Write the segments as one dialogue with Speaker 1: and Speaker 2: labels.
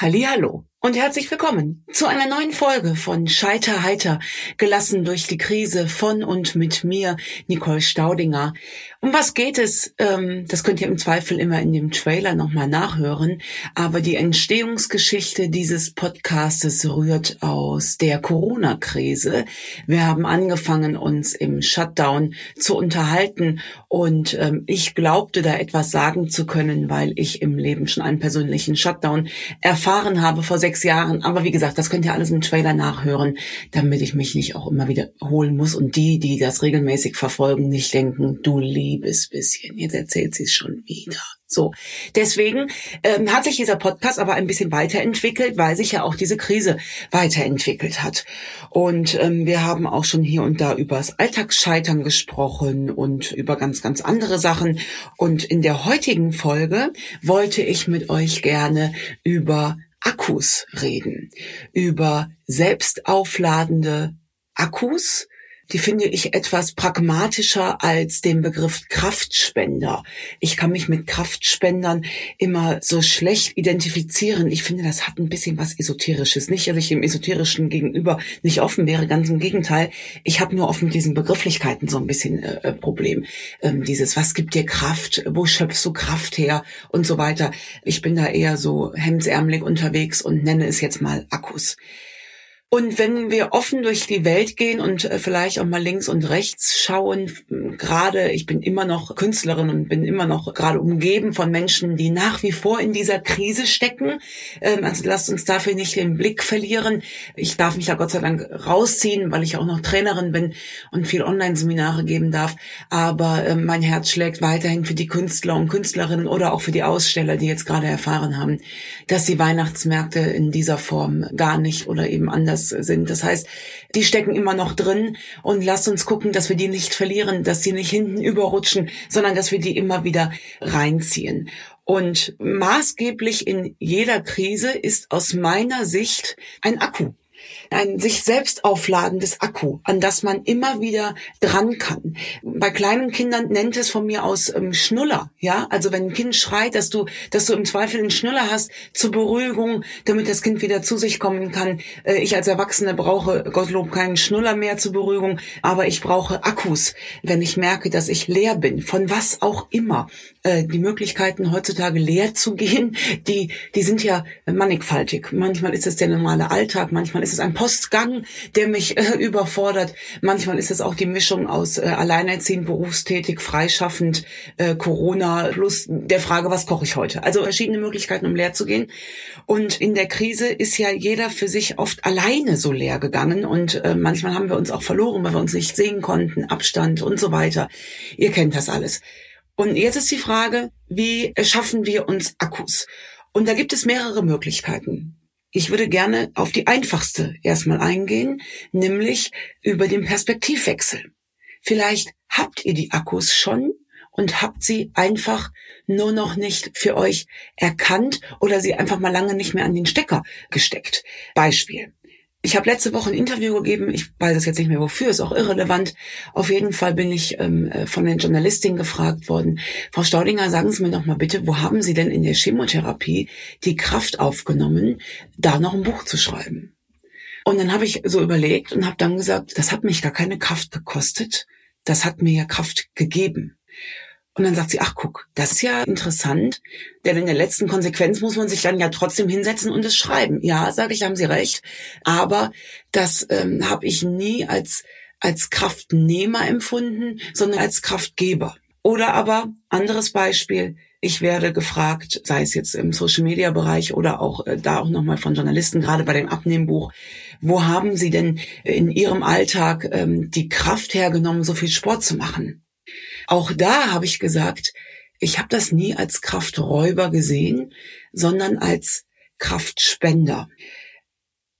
Speaker 1: Hallihallo und herzlich willkommen zu einer neuen Folge von Scheiter heiter, gelassen durch die Krise von und mit mir, Nicole Staudinger. Um was geht es? Ähm, das könnt ihr im Zweifel immer in dem Trailer nochmal nachhören. Aber die Entstehungsgeschichte dieses Podcastes rührt aus der Corona-Krise. Wir haben angefangen, uns im Shutdown zu unterhalten und ähm, ich glaubte da etwas sagen zu können, weil ich im Leben schon einen persönlichen Shutdown erfahren habe vor sechs Jahren. Aber wie gesagt, das könnt ihr alles im Trailer nachhören, damit ich mich nicht auch immer wiederholen muss und die, die das regelmäßig verfolgen, nicht denken, du liebes bisschen, jetzt erzählt sie es schon wieder. So, deswegen ähm, hat sich dieser Podcast aber ein bisschen weiterentwickelt, weil sich ja auch diese Krise weiterentwickelt hat. Und ähm, wir haben auch schon hier und da übers Alltagsscheitern gesprochen und über ganz, ganz andere Sachen. Und in der heutigen Folge wollte ich mit euch gerne über Akkus reden, über selbstaufladende Akkus, die finde ich etwas pragmatischer als den Begriff Kraftspender. Ich kann mich mit Kraftspendern immer so schlecht identifizieren. Ich finde, das hat ein bisschen was Esoterisches. Nicht, dass ich dem Esoterischen gegenüber nicht offen wäre, ganz im Gegenteil. Ich habe nur oft mit diesen Begrifflichkeiten so ein bisschen äh, äh, Problem. Ähm, dieses, was gibt dir Kraft? Wo schöpfst du Kraft her? Und so weiter. Ich bin da eher so hemdsärmelig unterwegs und nenne es jetzt mal Akkus. Und wenn wir offen durch die Welt gehen und äh, vielleicht auch mal links und rechts schauen, gerade ich bin immer noch Künstlerin und bin immer noch gerade umgeben von Menschen, die nach wie vor in dieser Krise stecken. Ähm, also lasst uns dafür nicht den Blick verlieren. Ich darf mich da Gott sei Dank rausziehen, weil ich auch noch Trainerin bin und viel Online-Seminare geben darf. Aber ähm, mein Herz schlägt weiterhin für die Künstler und Künstlerinnen oder auch für die Aussteller, die jetzt gerade erfahren haben, dass die Weihnachtsmärkte in dieser Form gar nicht oder eben anders Business sind. Das heißt, die stecken immer noch drin und lasst uns gucken, dass wir die nicht verlieren, dass die nicht hinten überrutschen, sondern dass wir die immer wieder reinziehen. Und maßgeblich in jeder Krise ist aus meiner Sicht ein Akku ein sich selbst aufladendes Akku, an das man immer wieder dran kann. Bei kleinen Kindern nennt es von mir aus ähm, Schnuller, ja, also wenn ein Kind schreit, dass du, dass du im Zweifel einen Schnuller hast zur Beruhigung, damit das Kind wieder zu sich kommen kann. Äh, ich als Erwachsene brauche Gottlob keinen Schnuller mehr zur Beruhigung, aber ich brauche Akkus, wenn ich merke, dass ich leer bin, von was auch immer. Äh, die Möglichkeiten heutzutage leer zu gehen, die, die sind ja mannigfaltig. Manchmal ist es der normale Alltag, manchmal ist es ein Postgang, der mich äh, überfordert. Manchmal ist es auch die Mischung aus äh, alleinerziehend, berufstätig, freischaffend, äh, Corona plus der Frage, was koche ich heute? Also verschiedene Möglichkeiten, um leer zu gehen. Und in der Krise ist ja jeder für sich oft alleine so leer gegangen und äh, manchmal haben wir uns auch verloren, weil wir uns nicht sehen konnten, Abstand und so weiter. Ihr kennt das alles. Und jetzt ist die Frage, wie schaffen wir uns Akkus? Und da gibt es mehrere Möglichkeiten. Ich würde gerne auf die einfachste erstmal eingehen, nämlich über den Perspektivwechsel. Vielleicht habt ihr die Akkus schon und habt sie einfach nur noch nicht für euch erkannt oder sie einfach mal lange nicht mehr an den Stecker gesteckt. Beispiel. Ich habe letzte Woche ein Interview gegeben, ich weiß es jetzt nicht mehr wofür, ist auch irrelevant. Auf jeden Fall bin ich ähm, äh, von der Journalistin gefragt worden, Frau Staudinger, sagen Sie mir doch mal bitte, wo haben Sie denn in der Chemotherapie die Kraft aufgenommen, da noch ein Buch zu schreiben? Und dann habe ich so überlegt und habe dann gesagt, das hat mich gar keine Kraft gekostet, das hat mir ja Kraft gegeben. Und dann sagt sie, ach guck, das ist ja interessant, denn in der letzten Konsequenz muss man sich dann ja trotzdem hinsetzen und es schreiben. Ja, sage ich, haben Sie recht, aber das ähm, habe ich nie als als Kraftnehmer empfunden, sondern als Kraftgeber. Oder aber anderes Beispiel, ich werde gefragt, sei es jetzt im Social Media Bereich oder auch äh, da auch nochmal von Journalisten, gerade bei dem Abnehmbuch, wo haben Sie denn in Ihrem Alltag ähm, die Kraft hergenommen, so viel Sport zu machen? Auch da habe ich gesagt, ich habe das nie als Krafträuber gesehen, sondern als Kraftspender.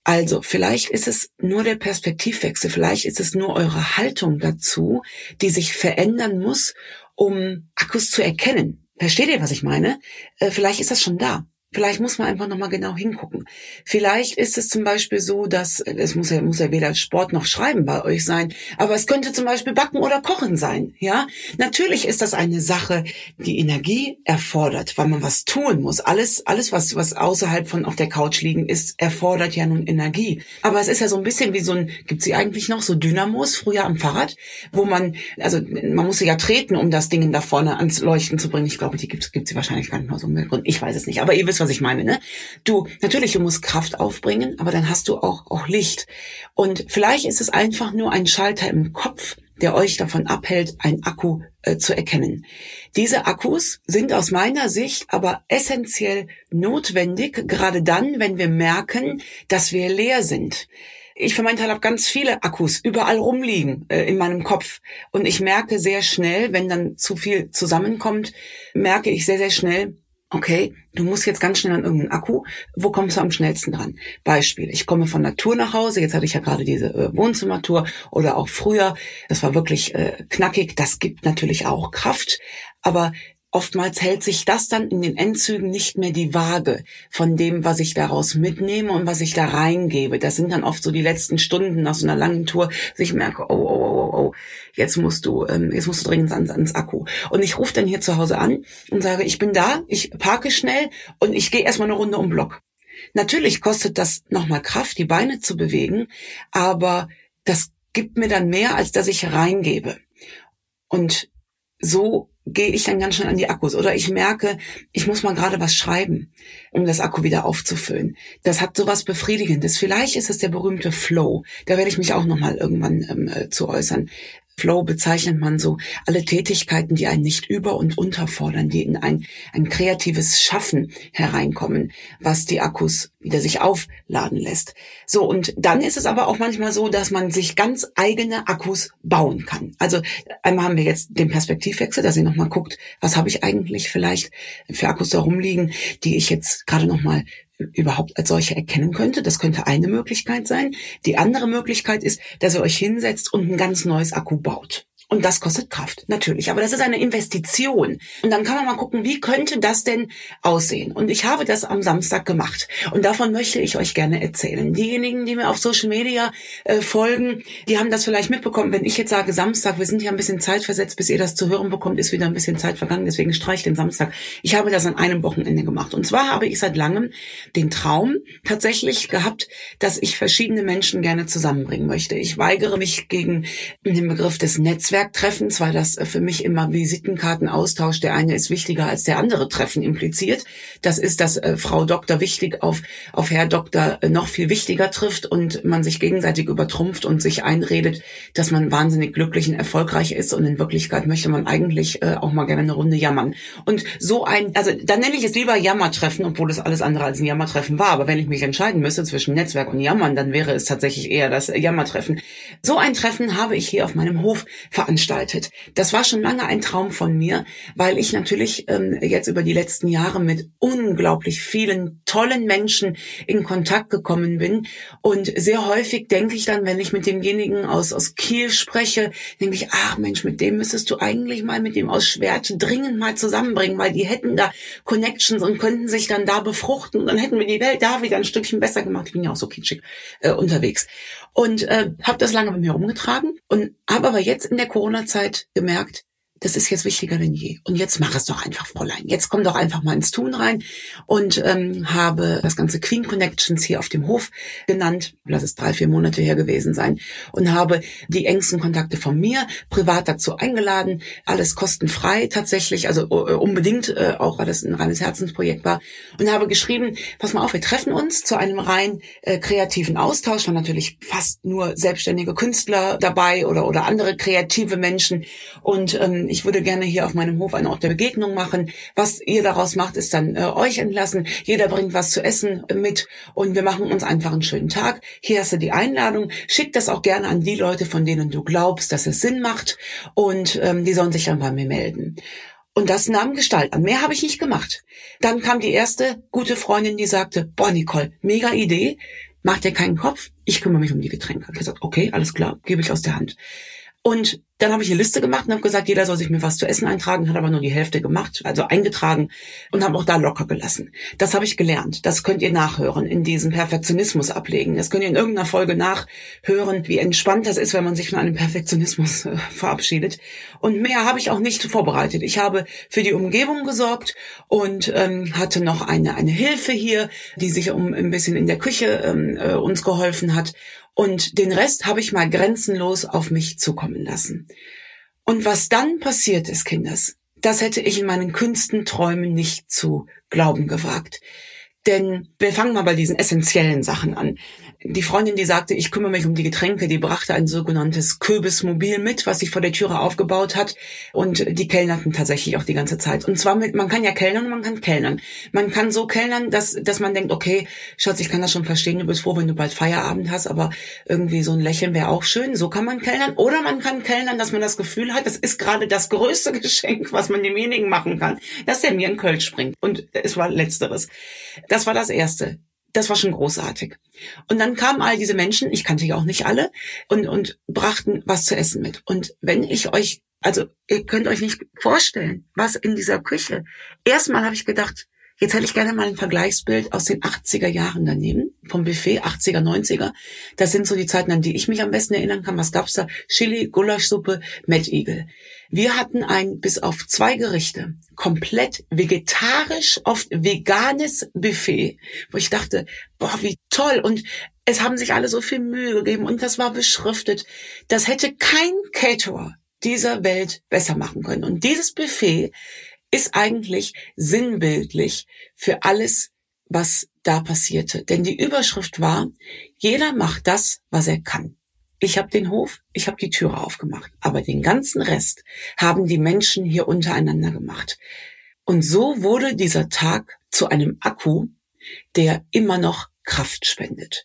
Speaker 1: Also vielleicht ist es nur der Perspektivwechsel, vielleicht ist es nur eure Haltung dazu, die sich verändern muss, um Akkus zu erkennen. Versteht ihr, was ich meine? Äh, vielleicht ist das schon da. Vielleicht muss man einfach nochmal genau hingucken. Vielleicht ist es zum Beispiel so, dass es muss ja, muss ja weder Sport noch Schreiben bei euch sein, aber es könnte zum Beispiel Backen oder Kochen sein. Ja, natürlich ist das eine Sache, die Energie erfordert, weil man was tun muss. Alles, alles was was außerhalb von auf der Couch liegen ist, erfordert ja nun Energie. Aber es ist ja so ein bisschen wie so ein, gibt sie eigentlich noch so Dynamos früher am Fahrrad, wo man, also man muss ja treten, um das Ding da vorne ans Leuchten zu bringen. Ich glaube, die gibt es sie wahrscheinlich gar nicht mehr so im Grund. Ich weiß es nicht, aber ihr wisst was ich meine, ne? Du, natürlich, du musst Kraft aufbringen, aber dann hast du auch, auch Licht. Und vielleicht ist es einfach nur ein Schalter im Kopf, der euch davon abhält, ein Akku äh, zu erkennen. Diese Akkus sind aus meiner Sicht aber essentiell notwendig, gerade dann, wenn wir merken, dass wir leer sind. Ich für meinen Teil habe ganz viele Akkus überall rumliegen äh, in meinem Kopf. Und ich merke sehr schnell, wenn dann zu viel zusammenkommt, merke ich sehr, sehr schnell, okay, du musst jetzt ganz schnell an irgendeinen Akku, wo kommst du am schnellsten dran? Beispiel, ich komme von Natur nach Hause, jetzt hatte ich ja gerade diese äh, Wohnzimmertour oder auch früher, das war wirklich äh, knackig, das gibt natürlich auch Kraft, aber Oftmals hält sich das dann in den Endzügen nicht mehr die Waage von dem, was ich daraus mitnehme und was ich da reingebe. Das sind dann oft so die letzten Stunden nach so einer langen Tour, dass ich merke, oh, oh, oh, oh, oh jetzt musst du, ähm, jetzt musst du dringend ans, ans Akku. Und ich rufe dann hier zu Hause an und sage, ich bin da, ich parke schnell und ich gehe erstmal eine Runde um Block. Natürlich kostet das nochmal Kraft, die Beine zu bewegen, aber das gibt mir dann mehr, als dass ich reingebe. Und so gehe ich dann ganz schnell an die Akkus oder ich merke, ich muss mal gerade was schreiben, um das Akku wieder aufzufüllen. Das hat sowas Befriedigendes. Vielleicht ist es der berühmte Flow. Da werde ich mich auch nochmal irgendwann ähm, äh, zu äußern. Flow bezeichnet man so alle Tätigkeiten, die einen nicht über- und unterfordern, die in ein, ein kreatives Schaffen hereinkommen, was die Akkus wieder sich aufladen lässt. So, und dann ist es aber auch manchmal so, dass man sich ganz eigene Akkus bauen kann. Also einmal haben wir jetzt den Perspektivwechsel, dass ihr nochmal guckt, was habe ich eigentlich vielleicht für Akkus da rumliegen, die ich jetzt gerade nochmal überhaupt als solche erkennen könnte. Das könnte eine Möglichkeit sein. Die andere Möglichkeit ist, dass ihr euch hinsetzt und ein ganz neues Akku baut. Und das kostet Kraft, natürlich. Aber das ist eine Investition. Und dann kann man mal gucken, wie könnte das denn aussehen? Und ich habe das am Samstag gemacht. Und davon möchte ich euch gerne erzählen. Diejenigen, die mir auf Social Media äh, folgen, die haben das vielleicht mitbekommen. Wenn ich jetzt sage Samstag, wir sind ja ein bisschen zeitversetzt, bis ihr das zu hören bekommt, ist wieder ein bisschen Zeit vergangen. Deswegen streich den Samstag. Ich habe das an einem Wochenende gemacht. Und zwar habe ich seit langem den Traum tatsächlich gehabt, dass ich verschiedene Menschen gerne zusammenbringen möchte. Ich weigere mich gegen den Begriff des Netzwerks Netzwerktreffens, weil das äh, für mich immer Visitenkartenaustausch, der eine ist wichtiger als der andere Treffen impliziert. Das ist, dass äh, Frau Doktor wichtig auf, auf Herr Doktor äh, noch viel wichtiger trifft und man sich gegenseitig übertrumpft und sich einredet, dass man wahnsinnig glücklich und erfolgreich ist und in Wirklichkeit möchte man eigentlich auch mal gerne eine Runde jammern. Und so ein, also dann nenne ich es lieber Jammertreffen, obwohl es alles andere als ein Jammertreffen war. Aber wenn ich mich entscheiden müsste zwischen Netzwerk und Jammern, dann wäre es tatsächlich eher das Jammertreffen. So ein Treffen habe ich hier auf meinem Hof veranstaltet veranstaltet. Das war schon lange ein Traum von mir, weil ich natürlich ähm, jetzt über die letzten Jahre mit unglaublich vielen tollen Menschen in Kontakt gekommen bin. Und sehr häufig denke ich dann, wenn ich mit demjenigen aus, aus Kiel spreche, denke ich, ach Mensch, mit dem müsstest du eigentlich mal mit dem aus Schwerte dringend mal zusammenbringen, weil die hätten da Connections und könnten sich dann da befruchten und dann hätten wir die Welt da wieder ein Stückchen besser gemacht. Ich bin ja auch so kitschig äh, unterwegs und äh, habe das lange mit mir rumgetragen und habe aber jetzt in der Corona-Zeit gemerkt, das ist jetzt wichtiger denn je. Und jetzt mach es doch einfach, Fräulein. Jetzt komm doch einfach mal ins Tun rein und ähm, habe das ganze Queen Connections hier auf dem Hof genannt. Lass es drei, vier Monate her gewesen sein. Und habe die engsten Kontakte von mir privat dazu eingeladen. Alles kostenfrei tatsächlich, also äh, unbedingt, äh, auch weil das ein reines Herzensprojekt war. Und habe geschrieben, pass mal auf, wir treffen uns zu einem rein äh, kreativen Austausch. Waren natürlich fast nur selbstständige Künstler dabei oder, oder andere kreative Menschen. Und ähm, ich würde gerne hier auf meinem Hof einen Ort der Begegnung machen. Was ihr daraus macht, ist dann äh, euch entlassen. Jeder bringt was zu essen mit und wir machen uns einfach einen schönen Tag. Hier hast du die Einladung. Schick das auch gerne an die Leute, von denen du glaubst, dass es Sinn macht und ähm, die sollen sich dann bei mir melden. Und das nahm Gestalt an. Mehr habe ich nicht gemacht. Dann kam die erste gute Freundin, die sagte, boah, Nicole, mega Idee, mach dir keinen Kopf, ich kümmere mich um die Getränke. Ich gesagt, okay, alles klar, gebe ich aus der Hand. Und dann habe ich eine Liste gemacht und habe gesagt, jeder soll sich mir was zu essen eintragen, hat aber nur die Hälfte gemacht, also eingetragen und habe auch da locker gelassen. Das habe ich gelernt. Das könnt ihr nachhören, in diesem Perfektionismus ablegen. Das könnt ihr in irgendeiner Folge nachhören, wie entspannt das ist, wenn man sich von einem Perfektionismus äh, verabschiedet. Und mehr habe ich auch nicht vorbereitet. Ich habe für die Umgebung gesorgt und ähm, hatte noch eine, eine Hilfe hier, die sich um ein bisschen in der Küche ähm, äh, uns geholfen hat. Und den Rest habe ich mal grenzenlos auf mich zukommen lassen. Und was dann passiert ist, Kinders, das hätte ich in meinen kühnsten Träumen nicht zu glauben gewagt. Denn wir fangen mal bei diesen essentiellen Sachen an die Freundin, die sagte, ich kümmere mich um die Getränke, die brachte ein sogenanntes Kürbismobil mit, was sich vor der Türe aufgebaut hat. Und die kellnerten tatsächlich auch die ganze Zeit. Und zwar mit, man kann ja kellnern man kann kellnern. Man kann so kellnern, dass, dass man denkt, okay, Schatz, ich kann das schon verstehen, du bist froh, wenn du bald Feierabend hast, aber irgendwie so ein Lächeln wäre auch schön. So kann man kellnern. Oder man kann kellnern, dass man das Gefühl hat, das ist gerade das größte Geschenk, was man demjenigen machen kann, dass der mir in Köln springt. Und es war letzteres. Das war das Erste das war schon großartig. Und dann kamen all diese Menschen, ich kannte ja auch nicht alle, und, und brachten was zu essen mit. Und wenn ich euch, also ihr könnt euch nicht vorstellen, was in dieser Küche. Erstmal habe ich gedacht, Jetzt hätte ich gerne mal ein Vergleichsbild aus den 80er Jahren daneben, vom Buffet, 80er, 90er. Das sind so die Zeiten, an die ich mich am besten erinnern kann. Was gab's da? Chili, Gulaschsuppe, Mettigel. Wir hatten ein bis auf zwei Gerichte komplett vegetarisch, oft veganes Buffet, wo ich dachte, boah, wie toll. Und es haben sich alle so viel Mühe gegeben und das war beschriftet. Das hätte kein Caterer dieser Welt besser machen können. Und dieses Buffet ist eigentlich sinnbildlich für alles, was da passierte. Denn die Überschrift war, jeder macht das, was er kann. Ich habe den Hof, ich habe die Türe aufgemacht, aber den ganzen Rest haben die Menschen hier untereinander gemacht. Und so wurde dieser Tag zu einem Akku, der immer noch Kraft spendet.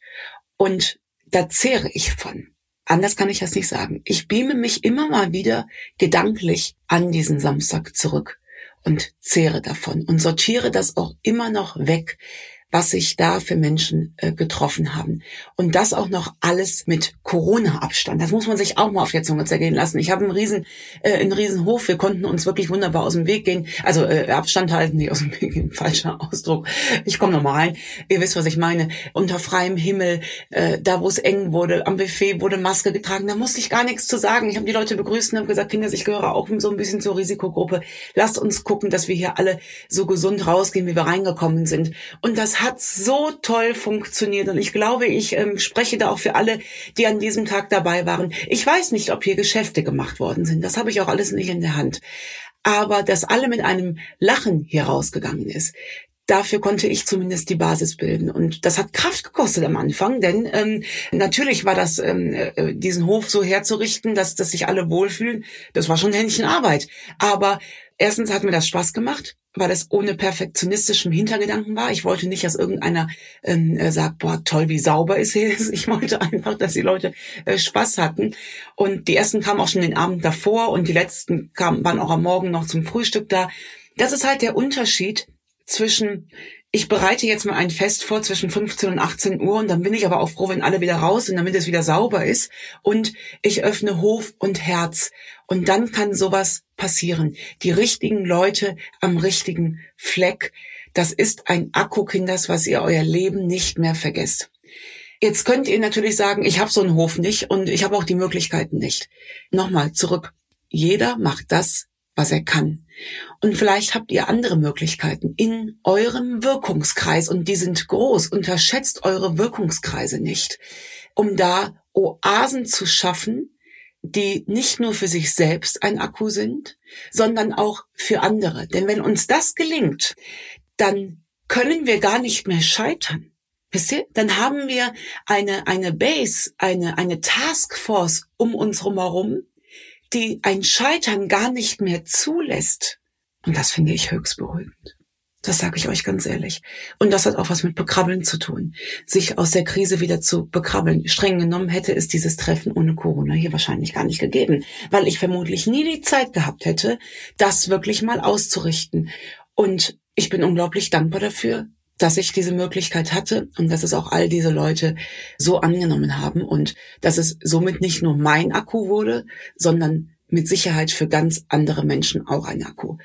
Speaker 1: Und da zehre ich von. Anders kann ich das nicht sagen. Ich beame mich immer mal wieder gedanklich an diesen Samstag zurück und zehre davon und sortiere das auch immer noch weg, was sich da für Menschen äh, getroffen haben. Und das auch noch alles mit Corona-Abstand. Das muss man sich auch mal auf der Zunge zergehen lassen. Ich habe einen riesen, äh, einen riesen Hof. Wir konnten uns wirklich wunderbar aus dem Weg gehen. Also äh, Abstand halten, nicht aus dem Weg gehen, falscher Ausdruck. Ich komme noch mal rein. Ihr wisst, was ich meine. Unter freiem Himmel, äh, da wo es eng wurde, am Buffet wurde Maske getragen. Da musste ich gar nichts zu sagen. Ich habe die Leute begrüßt und habe gesagt, Kinder, ich gehöre auch so ein bisschen zur Risikogruppe. Lasst uns gucken, dass wir hier alle so gesund rausgehen, wie wir reingekommen sind. Und das hat so toll funktioniert und ich glaube, ich ähm, spreche da auch für alle, die an diesem Tag dabei waren. Ich weiß nicht, ob hier Geschäfte gemacht worden sind. Das habe ich auch alles nicht in der Hand. Aber dass alle mit einem Lachen hier rausgegangen ist, dafür konnte ich zumindest die Basis bilden. Und das hat Kraft gekostet am Anfang, denn ähm, natürlich war das, ähm, äh, diesen Hof so herzurichten, dass, dass sich alle wohlfühlen. Das war schon Händchen Arbeit. Aber erstens hat mir das Spaß gemacht weil es ohne perfektionistischem Hintergedanken war. Ich wollte nicht, dass irgendeiner ähm, äh, sagt, boah, toll, wie sauber ist hier. Ich wollte einfach, dass die Leute äh, Spaß hatten. Und die ersten kamen auch schon den Abend davor und die letzten kamen, waren auch am Morgen noch zum Frühstück da. Das ist halt der Unterschied zwischen ich bereite jetzt mal ein Fest vor zwischen 15 und 18 Uhr und dann bin ich aber auch froh, wenn alle wieder raus sind, damit es wieder sauber ist. Und ich öffne Hof und Herz. Und dann kann sowas passieren. Die richtigen Leute am richtigen Fleck. Das ist ein Akku, Kinders, was ihr euer Leben nicht mehr vergesst. Jetzt könnt ihr natürlich sagen, ich habe so einen Hof nicht und ich habe auch die Möglichkeiten nicht. Nochmal zurück. Jeder macht das, was er kann. Und vielleicht habt ihr andere Möglichkeiten in eurem Wirkungskreis und die sind groß. Unterschätzt eure Wirkungskreise nicht, um da Oasen zu schaffen, die nicht nur für sich selbst ein Akku sind, sondern auch für andere. Denn wenn uns das gelingt, dann können wir gar nicht mehr scheitern. Wisst ihr? Dann haben wir eine, eine Base, eine, eine Taskforce um uns herum, die ein Scheitern gar nicht mehr zulässt. Und das finde ich höchst beruhigend. Das sage ich euch ganz ehrlich. Und das hat auch was mit Bekrabbeln zu tun. Sich aus der Krise wieder zu bekrabbeln. Streng genommen hätte es dieses Treffen ohne Corona hier wahrscheinlich gar nicht gegeben, weil ich vermutlich nie die Zeit gehabt hätte, das wirklich mal auszurichten. Und ich bin unglaublich dankbar dafür, dass ich diese Möglichkeit hatte und dass es auch all diese Leute so angenommen haben und dass es somit nicht nur mein Akku wurde, sondern mit Sicherheit für ganz andere Menschen auch ein Akku.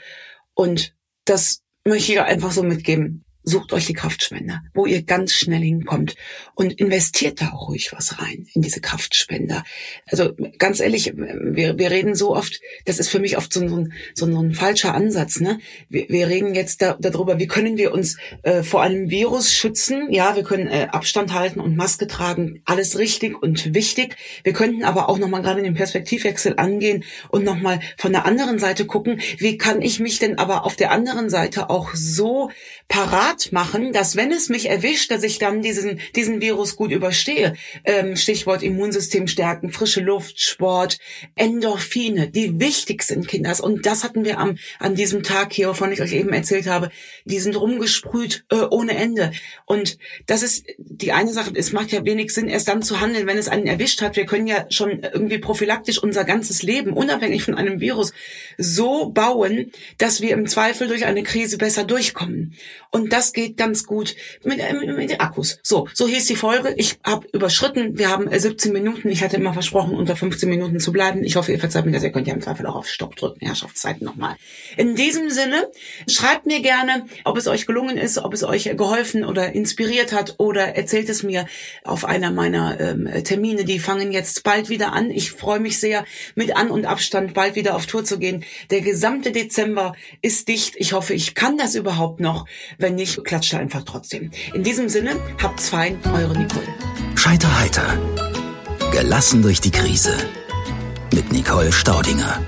Speaker 1: Und das möchte ich einfach so mitgeben sucht euch die Kraftspender, wo ihr ganz schnell hinkommt und investiert da auch ruhig was rein in diese Kraftspender. Also ganz ehrlich, wir, wir reden so oft, das ist für mich oft so ein, so ein falscher Ansatz. Ne? Wir, wir reden jetzt da, darüber, wie können wir uns äh, vor einem Virus schützen. Ja, wir können äh, Abstand halten und Maske tragen, alles richtig und wichtig. Wir könnten aber auch nochmal gerade den Perspektivwechsel angehen und nochmal von der anderen Seite gucken, wie kann ich mich denn aber auf der anderen Seite auch so parat parat machen, dass wenn es mich erwischt, dass ich dann diesen, diesen Virus gut überstehe. Ähm, Stichwort Immunsystem stärken, frische Luft, Sport, Endorphine, die wichtig sind, Kinders. Und das hatten wir am, an diesem Tag hier, wovon ich euch eben erzählt habe. Die sind rumgesprüht äh, ohne Ende. Und das ist die eine Sache. Es macht ja wenig Sinn, erst dann zu handeln, wenn es einen erwischt hat. Wir können ja schon irgendwie prophylaktisch unser ganzes Leben, unabhängig von einem Virus, so bauen, dass wir im Zweifel durch eine Krise besser durchkommen. Und das geht ganz gut mit, äh, mit den Akkus. So, so hieß die Folge. Ich habe überschritten. Wir haben 17 äh, Minuten. Ich hatte immer versprochen, unter 15 Minuten zu bleiben. Ich hoffe, ihr verzeiht mir das. Ihr könnt ja im Zweifel auch auf Stopp drücken. Herrschaftszeiten nochmal. In diesem Sinne, schreibt mir gerne, ob es euch gelungen ist, ob es euch geholfen oder inspiriert hat oder erzählt es mir auf einer meiner ähm, Termine. Die fangen jetzt bald wieder an. Ich freue mich sehr, mit An- und Abstand bald wieder auf Tour zu gehen. Der gesamte Dezember ist dicht. Ich hoffe, ich kann das überhaupt noch. Wenn nicht, klatscht einfach trotzdem. In diesem Sinne, habt's fein, eure Nicole.
Speaker 2: Scheiter heiter. Gelassen durch die Krise. Mit Nicole Staudinger.